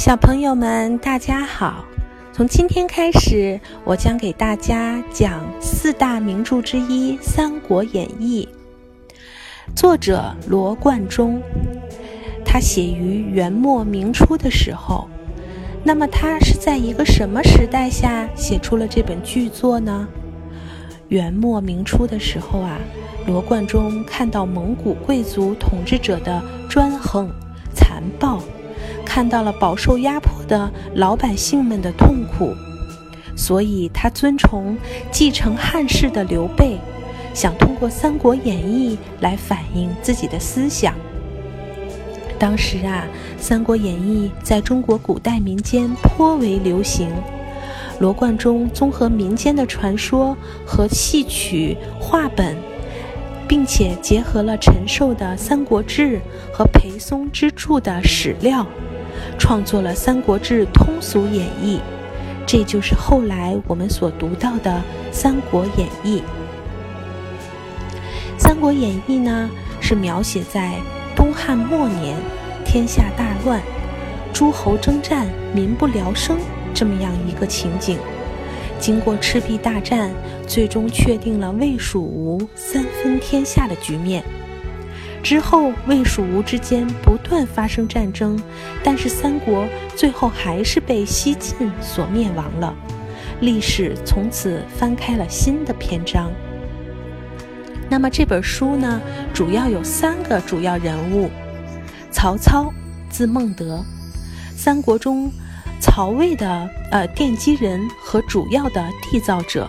小朋友们，大家好！从今天开始，我将给大家讲四大名著之一《三国演义》。作者罗贯中，他写于元末明初的时候。那么，他是在一个什么时代下写出了这本巨作呢？元末明初的时候啊，罗贯中看到蒙古贵族统治者的专横、残暴。看到了饱受压迫的老百姓们的痛苦，所以他尊崇继承汉室的刘备，想通过《三国演义》来反映自己的思想。当时啊，《三国演义》在中国古代民间颇为流行。罗贯中综合民间的传说和戏曲话本，并且结合了陈寿的《三国志》和裴松之著的史料。创作了《三国志》通俗演义，这就是后来我们所读到的《三国演义》。《三国演义》呢，是描写在东汉末年，天下大乱，诸侯征战，民不聊生这么样一个情景。经过赤壁大战，最终确定了魏、蜀、吴三分天下的局面。之后，魏、蜀、吴之间不断发生战争，但是三国最后还是被西晋所灭亡了。历史从此翻开了新的篇章。那么这本书呢，主要有三个主要人物：曹操，字孟德，三国中曹魏的呃奠基人和主要的缔造者。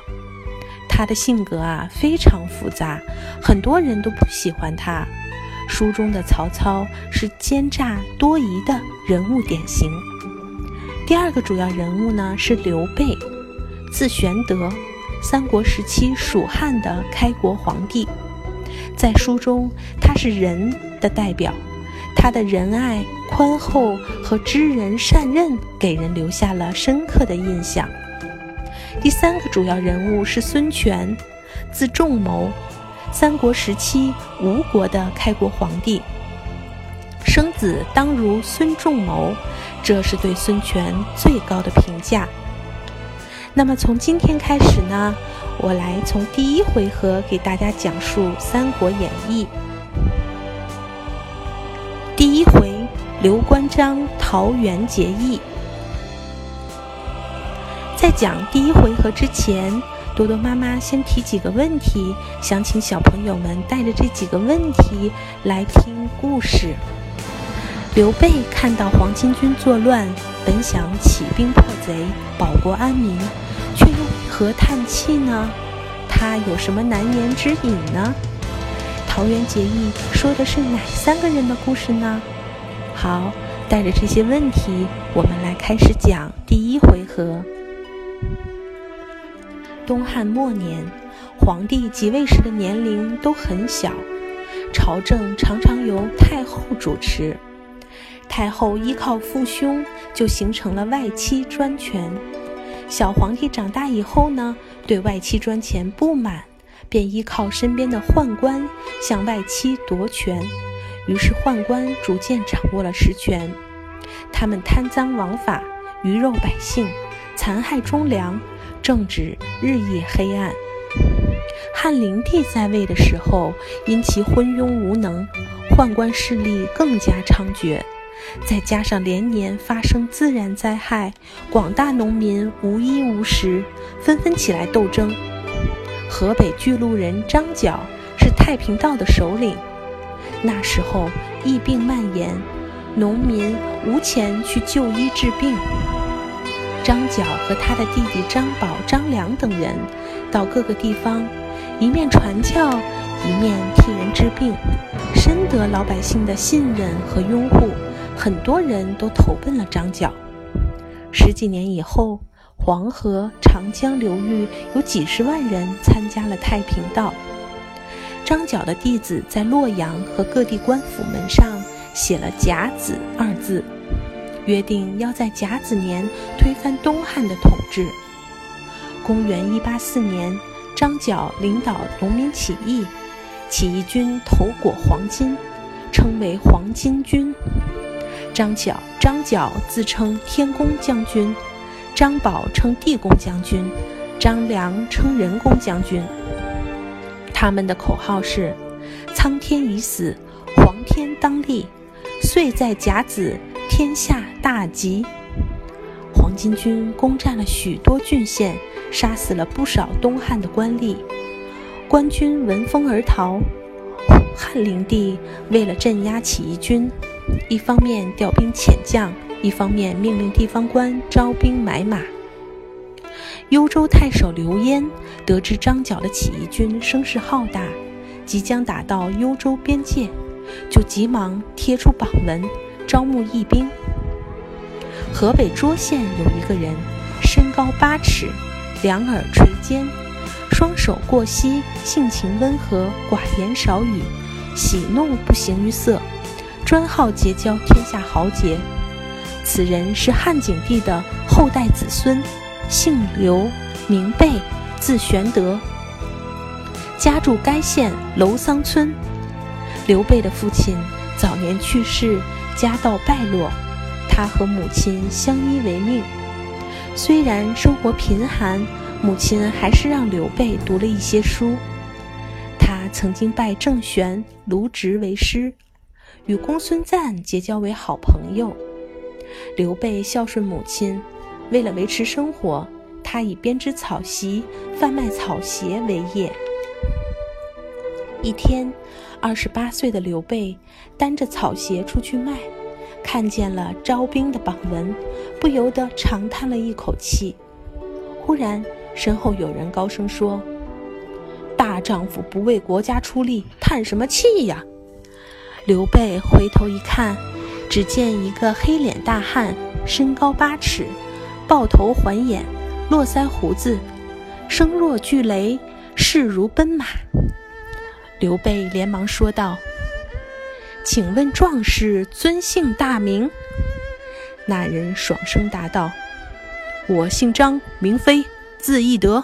他的性格啊非常复杂，很多人都不喜欢他。书中的曹操是奸诈多疑的人物典型。第二个主要人物呢是刘备，字玄德，三国时期蜀汉的开国皇帝。在书中，他是仁的代表，他的仁爱、宽厚和知人善任给人留下了深刻的印象。第三个主要人物是孙权，字仲谋。三国时期，吴国的开国皇帝，生子当如孙仲谋，这是对孙权最高的评价。那么从今天开始呢，我来从第一回合给大家讲述《三国演义》。第一回，刘关张桃园结义。在讲第一回合之前。多多妈妈先提几个问题，想请小朋友们带着这几个问题来听故事。刘备看到黄巾军作乱，本想起兵破贼，保国安民，却又何叹气呢？他有什么难言之隐呢？桃园结义说的是哪三个人的故事呢？好，带着这些问题，我们来开始讲第一回合。东汉末年，皇帝即位时的年龄都很小，朝政常常由太后主持。太后依靠父兄，就形成了外戚专权。小皇帝长大以后呢，对外戚专权不满，便依靠身边的宦官向外戚夺权。于是宦官逐渐掌握了实权，他们贪赃枉法，鱼肉百姓，残害忠良。政治日益黑暗。汉灵帝在位的时候，因其昏庸无能，宦官势力更加猖獗。再加上连年发生自然灾害，广大农民无衣无食，纷纷起来斗争。河北巨鹿人张角是太平道的首领。那时候疫病蔓延，农民无钱去就医治病。张角和他的弟弟张宝、张良等人，到各个地方，一面传教，一面替人治病，深得老百姓的信任和拥护。很多人都投奔了张角。十几年以后，黄河、长江流域有几十万人参加了太平道。张角的弟子在洛阳和各地官府门上写了“甲子”二字。约定要在甲子年推翻东汉的统治。公元一八四年，张角领导农民起义，起义军头裹黄巾，称为黄巾军。张角张角自称天公将军，张宝称地公将军，张良称人公将军。他们的口号是：“苍天已死，黄天当立；岁在甲子，天下大吉。”黄巾军攻占了许多郡县，杀死了不少东汉的官吏。官军闻风而逃。汉灵帝为了镇压起义军，一方面调兵遣将，一方面命令地方官招兵买马。幽州太守刘焉得知张角的起义军声势浩大，即将打到幽州边界，就急忙贴出榜文，招募义兵。河北涿县有一个人，身高八尺，两耳垂肩，双手过膝，性情温和，寡言少语，喜怒不形于色，专好结交天下豪杰。此人是汉景帝的后代子孙，姓刘，名备，字玄德，家住该县楼桑村。刘备的父亲早年去世，家道败落。他和母亲相依为命，虽然生活贫寒，母亲还是让刘备读了一些书。他曾经拜郑玄、卢植为师，与公孙瓒结交为好朋友。刘备孝顺母亲，为了维持生活，他以编织草席、贩卖草鞋为业。一天，二十八岁的刘备担着草鞋出去卖。看见了招兵的榜文，不由得长叹了一口气。忽然，身后有人高声说：“大丈夫不为国家出力，叹什么气呀？”刘备回头一看，只见一个黑脸大汉，身高八尺，豹头环眼，络腮胡子，声若巨雷，势如奔马。刘备连忙说道。请问壮士尊姓大名？那人爽声答道：“我姓张，名飞，字翼德，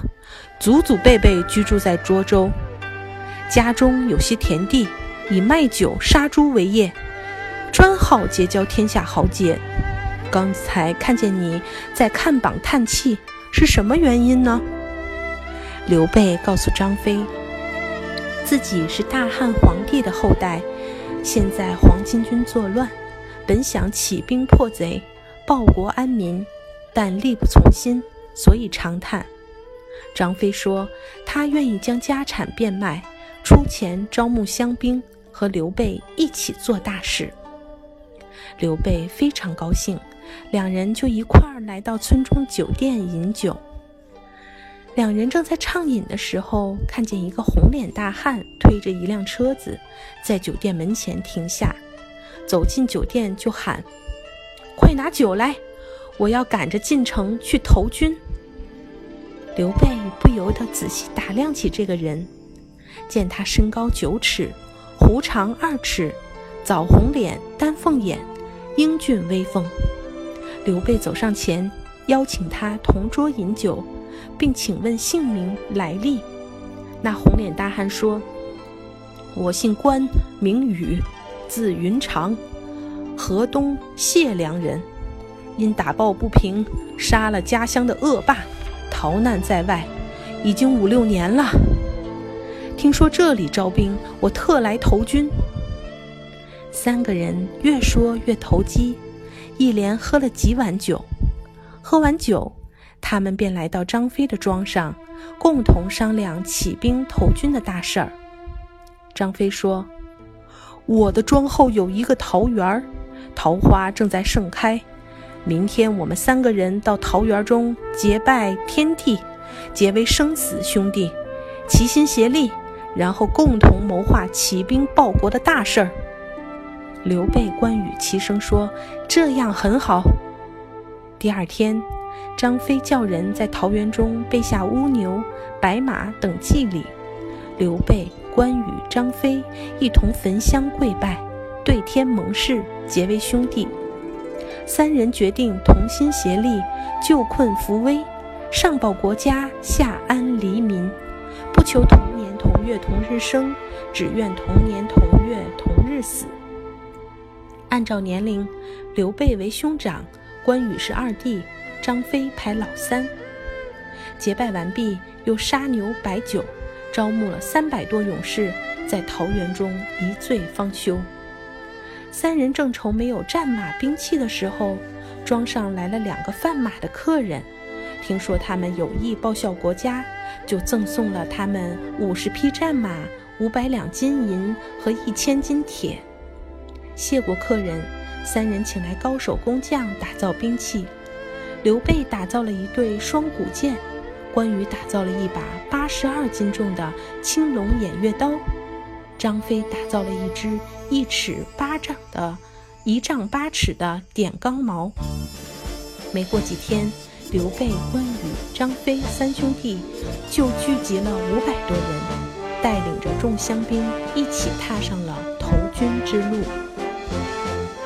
祖祖辈辈居住在涿州，家中有些田地，以卖酒杀猪为业，专好结交天下豪杰。刚才看见你在看榜叹气，是什么原因呢？”刘备告诉张飞，自己是大汉皇帝的后代。现在黄巾军作乱，本想起兵破贼，报国安民，但力不从心，所以长叹。张飞说：“他愿意将家产变卖，出钱招募乡兵，和刘备一起做大事。”刘备非常高兴，两人就一块儿来到村中酒店饮酒。两人正在畅饮的时候，看见一个红脸大汉推着一辆车子，在酒店门前停下，走进酒店就喊：“快拿酒来，我要赶着进城去投军。”刘备不由得仔细打量起这个人，见他身高九尺，胡长二尺，枣红脸，丹凤眼，英俊威风。刘备走上前，邀请他同桌饮酒。并请问姓名来历。那红脸大汉说：“我姓关，名羽，字云长，河东解良人。因打抱不平，杀了家乡的恶霸，逃难在外，已经五六年了。听说这里招兵，我特来投军。”三个人越说越投机，一连喝了几碗酒。喝完酒。他们便来到张飞的庄上，共同商量起兵投军的大事儿。张飞说：“我的庄后有一个桃园，桃花正在盛开。明天我们三个人到桃园中结拜天地，结为生死兄弟，齐心协力，然后共同谋划起兵报国的大事儿。”刘备、关羽齐声说：“这样很好。”第二天。张飞叫人在桃园中备下乌牛、白马等祭礼，刘备、关羽、张飞一同焚香跪拜，对天盟誓，结为兄弟。三人决定同心协力，救困扶危，上报国家，下安黎民，不求同年同月同日生，只愿同年同月同日死。按照年龄，刘备为兄长，关羽是二弟，张飞排老三。结拜完毕，又杀牛摆酒，招募了三百多勇士，在桃园中一醉方休。三人正愁没有战马兵器的时候，庄上来了两个贩马的客人，听说他们有意报效国家，就赠送了他们五十匹战马、五百两金银和一千斤铁。谢过客人，三人请来高手工匠打造兵器。刘备打造了一对双股剑，关羽打造了一把八十二斤重的青龙偃月刀，张飞打造了一支一尺八丈的一丈八尺的点钢矛。没过几天，刘备、关羽、张飞三兄弟就聚集了五百多人，带领着众乡兵一起踏上了投军之路。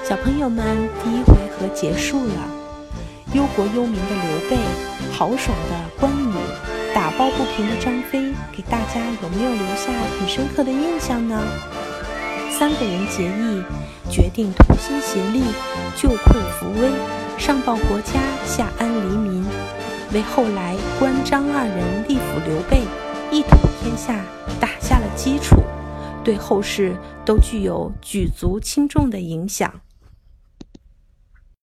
小朋友们，第一回合结束了。忧国忧民的刘备，豪爽的关羽，打抱不平的张飞，给大家有没有留下很深刻的印象呢？三个人结义，决定同心协力，救困扶危，上报国家，下安黎民，为后来关张二人力辅刘备，一统天下打下了基础，对后世都具有举足轻重的影响。